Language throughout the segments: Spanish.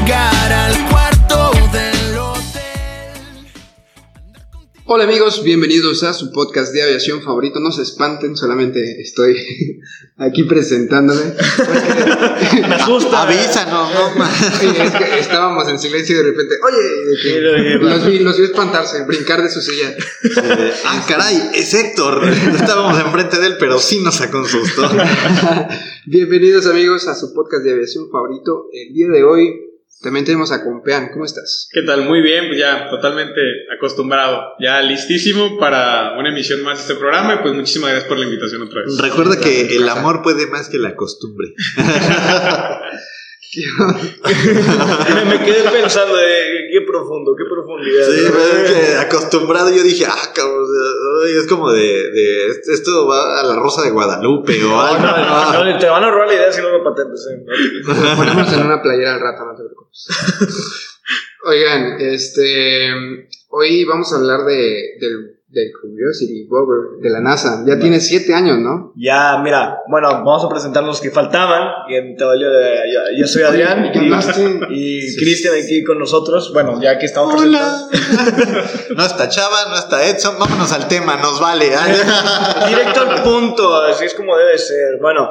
llegar al cuarto del hotel. Hola amigos, bienvenidos a su podcast de aviación favorito. No se espanten, solamente estoy aquí presentándome. Me asusta. Avísanos, no es que estábamos en silencio y de repente, oye, los, vi, los vi espantarse, brincar de su silla. Ah, caray, es Héctor. No estábamos enfrente de él, pero sí nos sacó un susto. Bienvenidos amigos a su podcast de aviación favorito. El día de hoy también tenemos a Compean. ¿Cómo estás? ¿Qué tal? Muy bien, pues ya totalmente acostumbrado, ya listísimo para una emisión más de este programa y pues muchísimas gracias por la invitación otra vez. Recuerda que el amor puede más que la costumbre. me, me quedé pensando de qué profundo, qué profundidad. Sí, pero es que acostumbrado yo dije, ah, cabrón, es como de, de- esto va a la Rosa de Guadalupe o No, algo. no, no, no, te van a robar la idea si no lo patentes. eh. Ponemos en una playera al rato, no te preocupes. Oigan, este, hoy vamos a hablar de, del, del Curiosity rover de la NASA. Ya tiene siete años, ¿no? Ya, mira, bueno, vamos a presentar los que faltaban. Y de- yo, yo soy Adrián y, y Cristian aquí con nosotros. Bueno, ya que estamos Hola. No está Chava, no está Edson. Vámonos al tema, nos vale. Directo al punto, así es como debe ser. Bueno,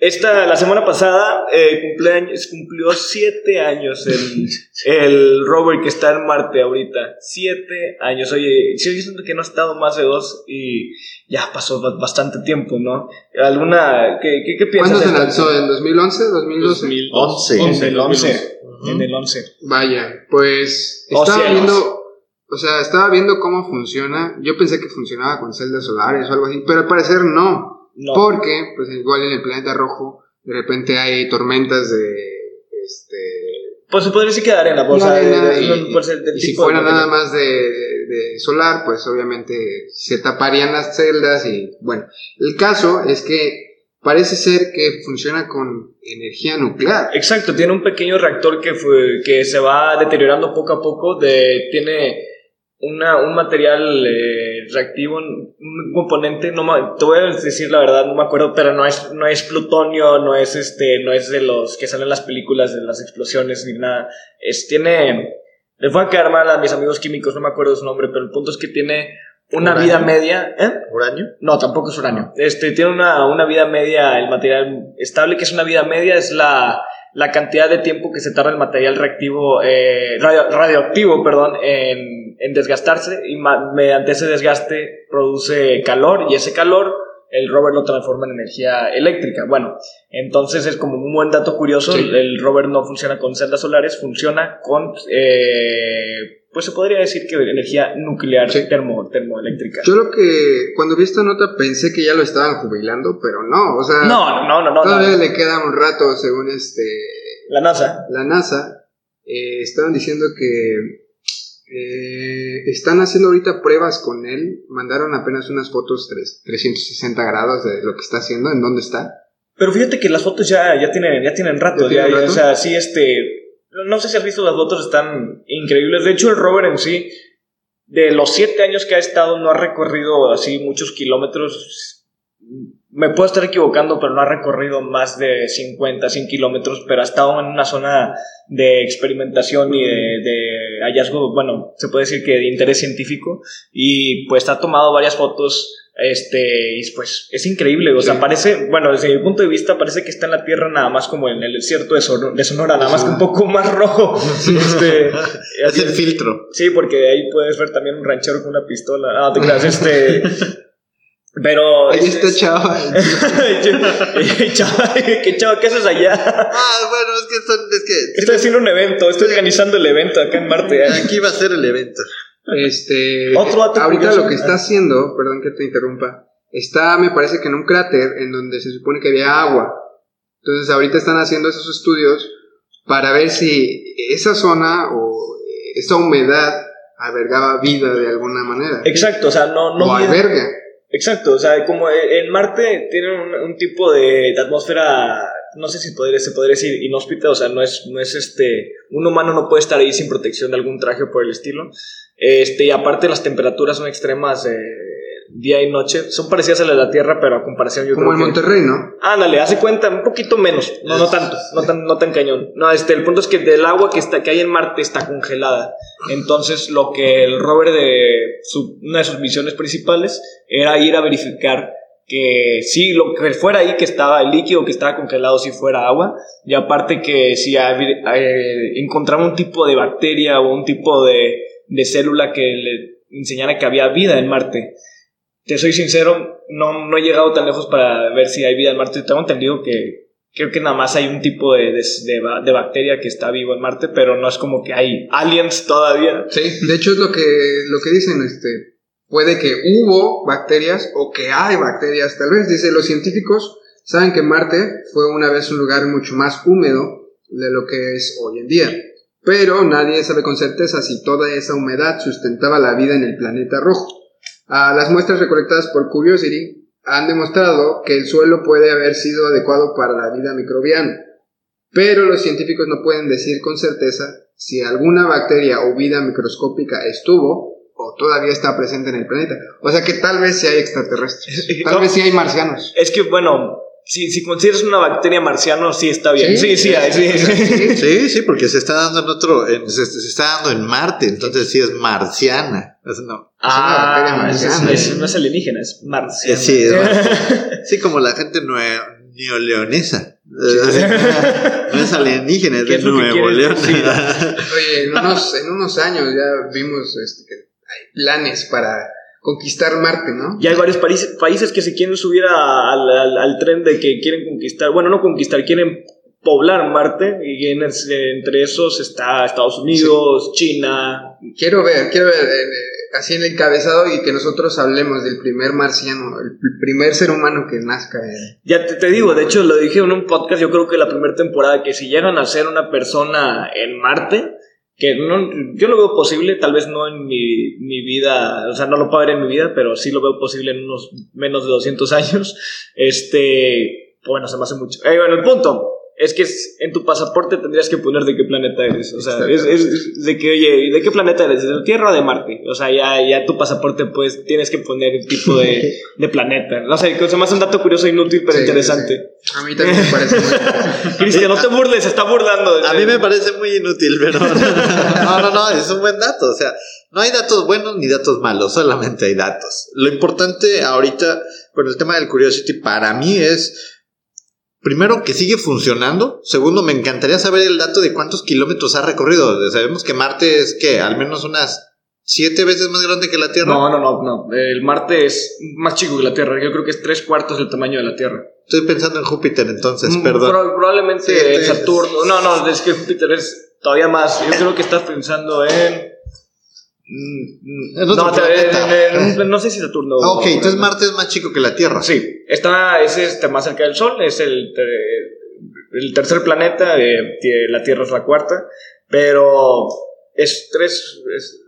esta, la semana pasada eh, cumpleaños, cumplió siete años el, el rover que está en Marte ahorita. Siete años. Oye, yo siento que no ha estado más de dos y ya pasó ba- bastante tiempo, ¿no? ¿Alguna, qué, qué, qué piensas? ¿Cuándo se lanzó? ¿En 2011? ¿2012? 2011. En el 11. En el 11. Vaya, pues estaba viendo, o sea, estaba viendo cómo funciona. Yo pensé que funcionaba con celdas solares o algo así, pero al parecer no. No. Porque, pues igual en el planeta rojo, de repente hay tormentas de, este, Pues se podría decir que de arena, pues, o de de- y, del si fuera nada material. más de, de solar, pues obviamente se taparían las celdas y bueno, el caso es que parece ser que funciona con energía nuclear. Exacto, tiene un pequeño reactor que, fue, que se va deteriorando poco a poco. De, tiene una, un material eh, reactivo, un componente, no te voy a decir la verdad, no me acuerdo, pero no es, no es plutonio, no es, este, no es de los que salen en las películas de las explosiones ni nada. Es, tiene, les voy a quedar mal a mis amigos químicos, no me acuerdo su nombre, pero el punto es que tiene una ¿Uranio? vida media. ¿eh? ¿Uranio? No, tampoco es uranio. Este, tiene una, una vida media, el material estable, que es una vida media, es la, la cantidad de tiempo que se tarda el material reactivo, eh, radio- radioactivo, perdón, en, en desgastarse y mediante ese desgaste produce calor y ese calor el rover lo transforma en energía eléctrica. Bueno, entonces es como un buen dato curioso, Sí. el, el rover no funciona con celdas solares, funciona con, eh, pues se podría decir que energía nuclear Sí. termo, termoeléctrica. Yo lo que, cuando vi esta nota pensé que ya lo estaban jubilando, pero no, o sea, No, no, no, no. todavía no. le queda un rato según este La NASA. la NASA. eh, estaban diciendo que eh, están haciendo ahorita pruebas con él. Mandaron apenas unas fotos tres- 360 grados de lo que está haciendo, en dónde está. Pero fíjate que las fotos ya, ya tienen, ya tienen rato. ¿Ya tienen ya- ya, rato? O sea, sí, este. No sé si has visto las fotos, están increíbles. De hecho, el rover en sí, de los siete años que ha estado, no ha recorrido así muchos kilómetros. Me puedo estar equivocando, pero no ha recorrido más de 50, 100 kilómetros, pero ha estado en una zona de experimentación y de, de hallazgo, bueno, se puede decir que de interés científico, y pues ha tomado varias fotos, este, y pues es increíble, o sea, Sí. parece, bueno, desde mi punto de vista parece que está en la Tierra nada más como en el desierto de, Sonora, de Sonora nada más que un poco más rojo, este, Es el filtro. Sí, porque ahí puedes ver también un ranchero con una pistola. Ah, te creas, este. Pero. Ahí está Chava. Chava, ¿qué chava? ¿Qué haces allá? Ah, bueno, es que, son- es que Estoy haciendo un evento, estoy organizando el evento acá en Marte. aquí va a ser el evento. Este, Otro dato ahorita curioso. lo que está haciendo, perdón que te interrumpa, está, me parece que en un cráter en donde se supone que había agua. Entonces ahorita están haciendo esos estudios para ver si esa zona o esa humedad albergaba vida de alguna manera. Exacto, o sea, no... no o alberga. Exacto, o sea, como en Marte tienen un, tipo de, atmósfera, no sé si podría, se podría decir inhóspita, o sea, no es, no es este, un humano no puede estar ahí sin protección de algún traje por el estilo. Este, y aparte las temperaturas son extremas eh, día y noche, son parecidas a las de la Tierra, pero a comparación yo Como creo en que... Monterrey, ¿no? Ándale, hace cuenta, un poquito menos, no, no tanto, no tan, no tan cañón. No, este, el punto es que el agua que, está, que hay en Marte está congelada. Entonces, lo que el rover de su- una de sus misiones principales era ir a verificar que sí, lo que fuera ahí que estaba el líquido que estaba congelado, si fuera agua, y aparte que si eh, encontraba un tipo de bacteria o un tipo de, de célula que le enseñara que había vida en Marte. Te soy sincero, no, no he llegado tan lejos para ver si hay vida en Marte. Tengo entendido que creo que nada más hay un tipo de, de, de ba- de bacteria que está vivo en Marte, pero no es como que hay aliens todavía. Sí. De hecho es lo que, lo que dicen, este, puede que hubo bacterias o que hay bacterias, tal vez. Dice, los científicos saben que Marte fue una vez un lugar mucho más húmedo de lo que es hoy en día. Pero nadie sabe con certeza si toda esa humedad sustentaba la vida en el planeta rojo. Ah, las muestras recolectadas por Curiosity han demostrado que el suelo puede haber sido adecuado para la vida microbiana, pero los científicos no pueden decir con certeza si alguna bacteria o vida microscópica estuvo o todavía está presente en el planeta. O sea que tal vez sí hay extraterrestres, tal vez sí hay marcianos. Es que, bueno, si, si consideras una bacteria marciano, sí está bien. Sí, sí, hay, sí. Sí, sí, porque se está dando en otro, en- se, se está dando en Marte, entonces sí es marciana. Es, no. Ah, es, marciana. no es alienígena, es marciano. Eh, sí, es marciana. Sí, como la gente neoleonesa. No es alienígena, es ¿Qué de Nuevo León. Oye, en unos, en unos años ya vimos este, que hay planes para conquistar Marte, ¿no? Y hay varios países, que se quieren subir a- al, al- al tren de que quieren conquistar, bueno, no conquistar, quieren poblar Marte. Y en entre esos está Estados Unidos, China. Quiero ver, quiero ver eh, así en el encabezado y que nosotros hablemos del primer marciano, el pr- primer ser humano que nazca. Ya te, te digo, de hecho lo dije en un podcast, yo creo que la primera temporada, que si llegan a ser una persona en Marte, que no, yo lo veo posible, tal vez no en mi, mi vida, o sea, no lo puedo ver en mi vida, pero sí lo veo posible en unos menos de 200 años. Este, bueno, se me hace mucho. Eh, bueno, el punto es que en tu pasaporte tendrías que poner de qué planeta eres. O sea, es, es- de que, oye, ¿de qué planeta eres? ¿De la Tierra o de Marte? O sea, ya, ya tu pasaporte, pues, tienes que poner el tipo de, de planeta. No sé, se me hace un dato curioso e inútil, pero Sí, interesante. sí. A mí también me parece muy interesante. Cristian, no te burles, se está burlando. A mí me parece muy inútil, pero no, no, no, es un buen dato. O sea, no hay datos buenos ni datos malos, solamente hay datos. Lo importante ahorita con el tema del Curiosity para mí es, primero, que sigue funcionando. Segundo, me encantaría saber el dato de cuántos kilómetros ha recorrido. Sabemos que Marte es que al menos unas siete veces más grande que la Tierra. No, no, no, no. El Marte es más chico que la Tierra. Yo creo que es tres cuartos del tamaño de la Tierra. Estoy pensando en Júpiter entonces, Mm, perdón. pro- probablemente Sí, Saturno. No, no, es que Júpiter es todavía más. Yo creo que estás pensando en. mm, otro no, te- planeta. en- en- no sé si Saturno. Ah, ok, entonces Marte es más chico que la Tierra. Sí, está, es este, más cerca del Sol, es el, el tercer planeta, eh, la Tierra es la cuarta, pero es tres... es-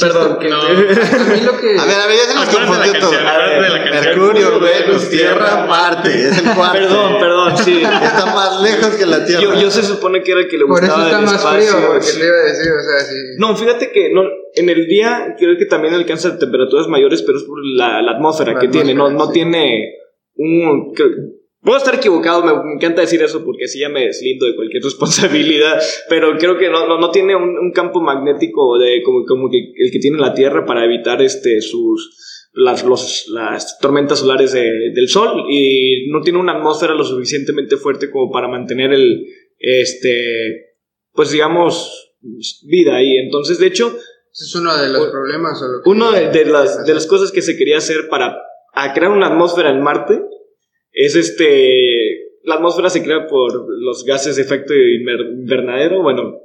perdón, que no. A mí lo que... A ver, a ver, ya se nos confundió todo. canción, acuérdate de la canción. Mercurio, Venus, Tierra, Marte. Es el cuarto. Perdón, perdón, sí. Está más lejos que la Tierra. Yo, yo se supone que era el que le Por eso gustaba está del más espacio. frío, porque sí. te iba a decir, o sea, sí. No, fíjate que no, en el día creo que también alcanza temperaturas mayores, pero es por la, la atmósfera La que tiene, no, no sí. tiene un... que- Puedo estar equivocado, me, me encanta decir eso porque así ya me deslindo de cualquier responsabilidad, pero creo que no, no, no tiene un, un campo magnético de, como, como que el que tiene la Tierra para evitar este, sus, las, los, las tormentas solares de- del Sol y no tiene una atmósfera lo suficientemente fuerte como para mantener el, este, pues digamos, vida ahí. Entonces, de hecho, es uno de los problemas. O lo que- una de, de las, de las cosas que se quería hacer para a crear una atmósfera en Marte es este. La atmósfera se crea por los gases de efecto inver- invernadero. Bueno,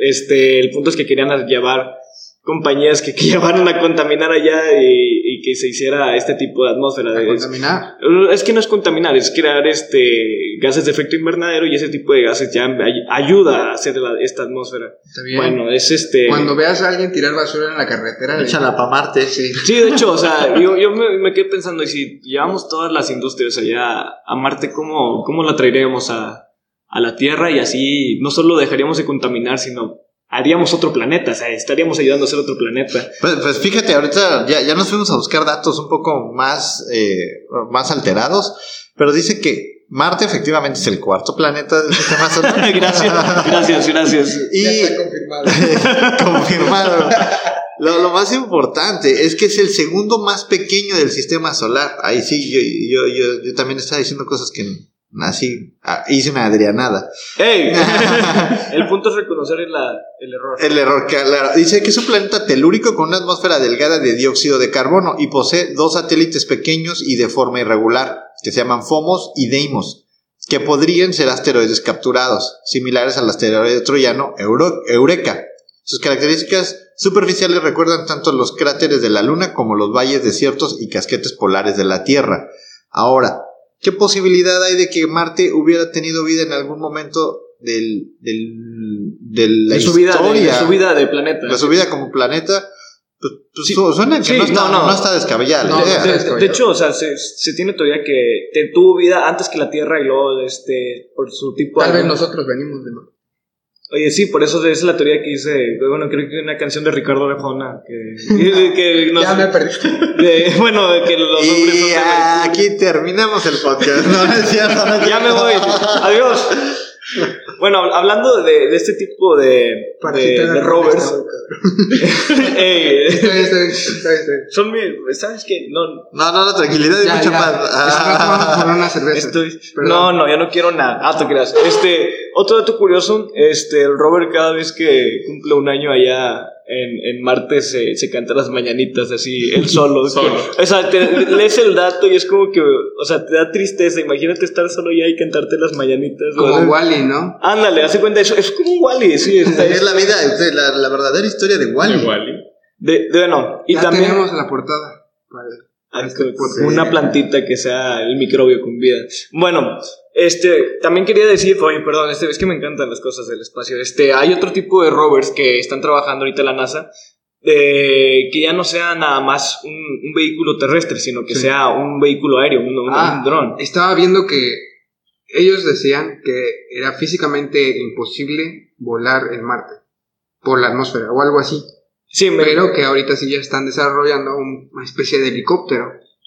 este, el punto es que querían llevar compañías que, que a contaminar allá y, y que se hiciera este tipo de atmósfera. A de- contaminar. es que no es contaminar, es crear este gases de efecto invernadero y ese tipo de gases ya ay- ayuda a hacer la- esta atmósfera. Está bien. Bueno, es este. Cuando veas a alguien tirar basura en la carretera, Échala para Marte. sí. Sí, de hecho, o sea, yo, yo me, me quedé pensando, y si llevamos todas las industrias allá a Marte, ¿cómo, cómo la traeríamos a, a la Tierra? Y así no solo dejaríamos de contaminar, sino haríamos otro planeta, o sea, estaríamos ayudando a hacer otro planeta. Pues, pues fíjate, ahorita ya, ya nos fuimos a buscar datos un poco más, eh, más alterados, pero dice que Marte efectivamente es el cuarto planeta del sistema solar. gracias, gracias, gracias. Y Ya está confirmado. confirmado. Lo, lo más importante es que es el segundo más pequeño del sistema solar. Ahí sí, yo, yo, yo, yo también estaba diciendo cosas que así ah, hice una adrianada. ¡Ey! el punto es reconocer el error. El error, claro. Dice que es un planeta telúrico con una atmósfera delgada de dióxido de carbono y posee dos satélites pequeños y de forma irregular, que se llaman Fomos y Deimos, que podrían ser asteroides capturados, similares al asteroide troyano Euro- Eureka. Sus características superficiales recuerdan tanto los cráteres de la Luna como los valles desiertos y casquetes polares de la Tierra. Ahora, ¿qué posibilidad hay de que Marte hubiera tenido vida en algún momento del, del, de la de su vida de, historia? de su vida de planeta. la su vida como planeta, pues, pues, Sí. su- suena que Sí, no, está, no, no. no está descabellada la idea. de, de hecho, o sea, se, se tiene teoría que te- tuvo vida antes que la Tierra y luego, este, por su tipo Tal de... vez nosotros venimos de Marte. Oye, sí, por eso es la teoría que dice, bueno, creo que una canción de Ricardo Arjona que, que nos- Ya me perdí. de- bueno, de que los hombres Y de- aquí terminamos el podcast. No, no es cierto, no es Ya me voy. Adiós. Bueno, hab- hablando de, de este tipo de, de, de rovers, ey, Está bien, está bien, está bien, está bien. son mi, ¿sabes qué? No, No, no, no, tranquilidad y Ya, mucha ya. paz. Estamos tomando por una cerveza. Estoy... Perdón. No, no, ya no quiero nada. Ah, te creas. Este, otro dato curioso, este, el Robert cada vez que cumple un año allá en, en Marte se, se canta las mañanitas así, él solo. Solo. O sea, te, lees el dato y es como que, o sea, te da tristeza. Imagínate estar solo allá y cantarte las mañanitas. Como. Wally, ¿no? Ándale, hace cuenta, eso es como un Wally, sí. Está, Es la vida, es la, la verdadera historia de Wally. De, de- bueno, y ya también tenemos la portada. Vale. Ah, una plantita que sea el microbio con vida. Bueno, este, también quería decir, oye, perdón, este, es que me encantan las cosas del espacio. Este, hay otro tipo de rovers que están trabajando ahorita en la NASA, eh, que ya no sea nada más un, un vehículo terrestre, sino que Sí. sea un vehículo aéreo, un, un- Ah, un dron. Estaba viendo que ellos decían que era físicamente imposible volar en Marte por la atmósfera o algo así. Sí, me- Pero que ahorita sí ya están desarrollando un- una especie de helicóptero.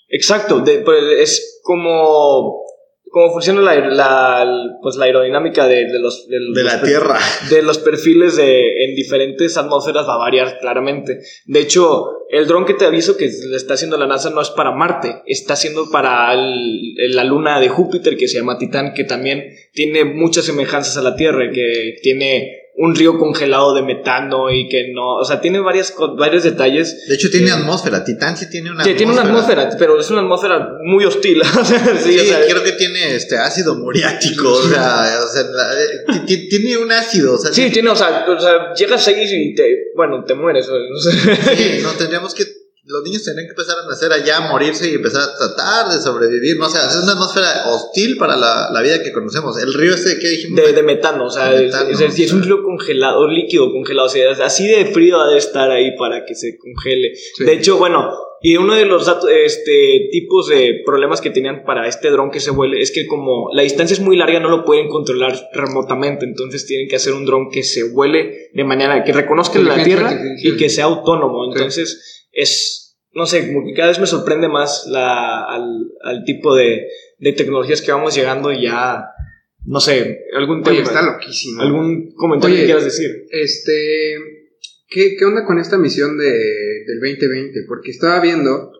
Exacto, de- pues, es como, como funciona la, la- pues, la aerodinámica de, de los, de, De los la Tierra. de los perfiles de, en diferentes atmósferas va a variar claramente. De hecho, el dron que te aviso que le está haciendo la NASA no es para Marte, está haciendo para el- la luna de Júpiter que se llama Titán, que también tiene muchas semejanzas a la Tierra, que tiene un río congelado de metano y que no, o sea, tiene varias, varios detalles. De hecho, tiene atmósfera. Titán sí tiene una Sí, tiene una atmósfera, pero es una atmósfera muy hostil. sí, Sí, o sea, creo que tiene este ácido muriático. O sea, o sea, la- eh, ti- ti- tiene un ácido. O sea, sí, tiene, o sea, o sea, llegas ahí y te, bueno, te mueres. o sea, Sí, no tendríamos que. Los niños tendrían que empezar a nacer allá, morirse y empezar a tratar de sobrevivir. No o sea, es una atmósfera hostil para la, la vida que conocemos. El río este que dijimos. De, de metano, o sea, De es, metano, es- es- y es un río congelado, líquido congelado, o sea, así de frío ha de estar ahí para que se congele. Sí. De hecho, bueno, y uno de los este, tipos de problemas que tenían para este dron que se vuele es que como la distancia es muy larga no lo pueden controlar remotamente, entonces tienen que hacer un dron que se vuele de manera que reconozca la Tierra y que sea autónomo, Sí. entonces es... No sé, como que cada vez me sorprende más la, al, al tipo de, de tecnologías que vamos llegando y ya, no sé, algún Oye, tema- está loquísimo. ¿Algún comentario Oye, que quieras decir? Este, ¿qué, qué onda con esta misión de, del 2020? Porque estaba viendo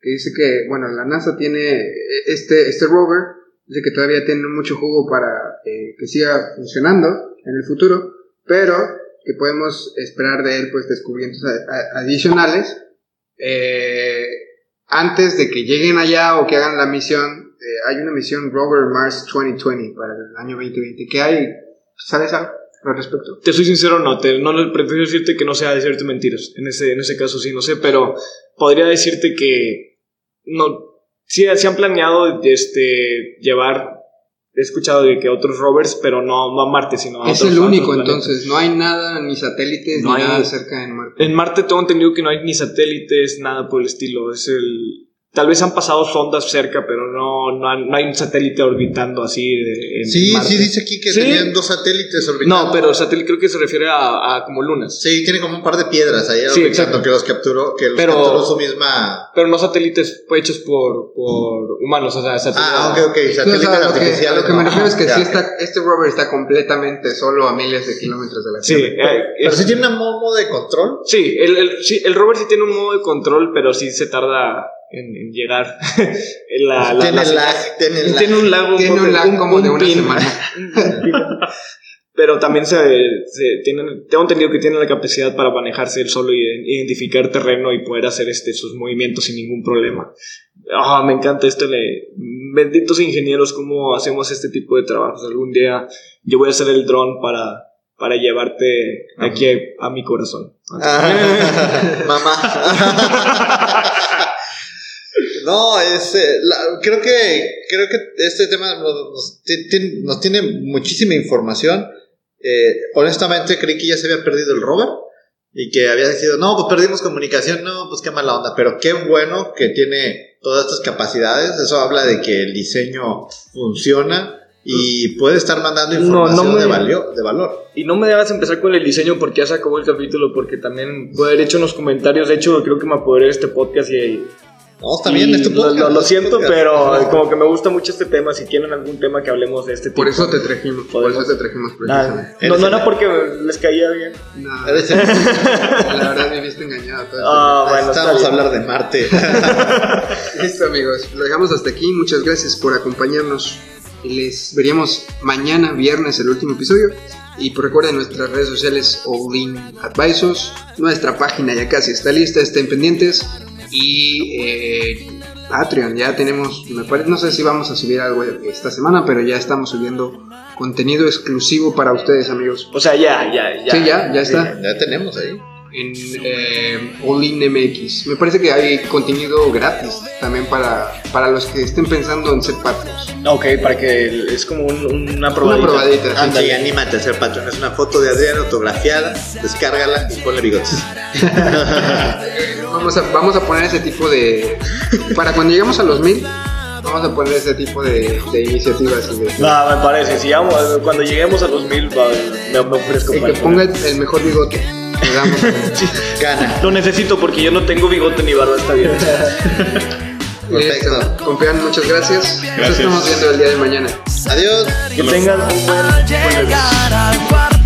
que dice que, bueno, la NASA tiene este, este rover, dice que todavía tiene mucho jugo para eh, que siga funcionando en el futuro, pero que podemos esperar de él pues descubrimientos adicionales eh, antes de que lleguen allá o que hagan la misión. eh, hay una misión Rover Mars 2020 para el año 2020. ¿Qué hay? ¿Sabes algo? al respecto? Te soy sincero, no, te, no prefiero decirte que no sea decirte mentiras. En ese, en ese caso sí, no sé, pero podría decirte que no, sí, sí han planeado este, llevar, he escuchado de que otros rovers, pero no, no a Marte, sino a Es otros- el único, entonces. No hay nada, ni satélites, No ni hay- nada cerca en Marte. En Marte tengo entendido que no hay ni satélites, nada por el estilo. Es el. Tal vez han pasado sondas cerca, pero no, no, han- no hay un satélite orbitando así. de- en Sí, Marte. sí, dice aquí que Sí. tenían dos satélites orbitando. No, pero satélite creo que se refiere a, a como lunas. Sí, tiene como un par de piedras ahí Sí, exacto. que los capturó, que los Pero- capturó su misma... Pero no satélites hechos por, por humanos, o sea, satélites. Ah, ok, ok, o satélites sea, lo que, a artificiales. lo que me ¿no? refiero es que Ya, sí está, este rover está completamente solo a miles de kilómetros de la Sí, Tierra. eh, Pero sí tiene un modo de control. sí, el, el, sí, el rover sí tiene un modo de control, pero sí se tarda en, en llegar. La, la- tiene la- lag, tiene un lag, Tiene un lag como de una pin. semana. Pero también se, se tienen, tengo entendido que tiene la capacidad para manejarse él solo y identificar terreno y poder hacer este, sus movimientos sin ningún problema. Ah, me encanta esto. Le, benditos ingenieros, cómo hacemos este tipo de trabajos. Algún día yo voy a hacer el dron para, para llevarte aquí a, a mi corazón. Mamá. No, es, eh, la- creo que creo que este tema nos, nos ti- ti- nos tiene muchísima información. Eh, honestamente creí que ya se había perdido el rover y que había decidido, no, pues perdimos comunicación, no, pues qué mala onda, pero qué bueno que tiene todas estas capacidades, eso habla de que el diseño funciona y puede estar mandando No, información no me- de, valio- de valor. Y no me debas empezar con el diseño porque ya se acabó el capítulo, porque también puede haber hecho en los comentarios. De hecho, creo que me apoderé de este podcast y No, está bien, Y es tu lo- podcast, Lo, lo tu siento, podcast. pero como que me gusta mucho este tema. Si tienen algún tema que hablemos de este tipo. Por eso te trajimos, por eso te trajimos Nada, precisamente. no, no era porque les caía bien. No, Eres el- la verdad me viste engañado todo Ah, este bueno, está Estábamos a hablar de Marte. Listo amigos, lo dejamos hasta aquí. Muchas gracias por acompañarnos. Les veríamos mañana, viernes, el último episodio. Y pues recuerden nuestras redes sociales All In Advisors. Nuestra página ya casi está lista, estén pendientes. Y eh, Patreon, ya tenemos, me parece, no sé si vamos a subir algo esta semana, pero ya estamos subiendo contenido exclusivo para ustedes amigos. O sea, ya, ya, ya. Sí, ya, ya está. ya tenemos ahí. en eh, All In MX. Me parece que hay contenido gratis también para, para los que estén pensando en ser patrios. Ok, para que es como un- una Una probadita. probadita. sí. Anda y anímate a ser patrón. Es una foto de Adrián autografiada. Descárgala y ponle bigotes. Vamos a, vamos a poner ese tipo de... Para cuando lleguemos a los mil, vamos a poner ese tipo de, de iniciativas. y de- No, me parece. Si vamos, cuando lleguemos a los mil, va- me, me ofrezco. para- que ponga el, el mejor bigote. Damos Gana. Lo necesito porque yo no tengo bigote ni barba, está bien. Listo. Confían, muchas gracias. Nos estamos viendo el día de mañana. Adiós. Que tengan un buen... Cuarto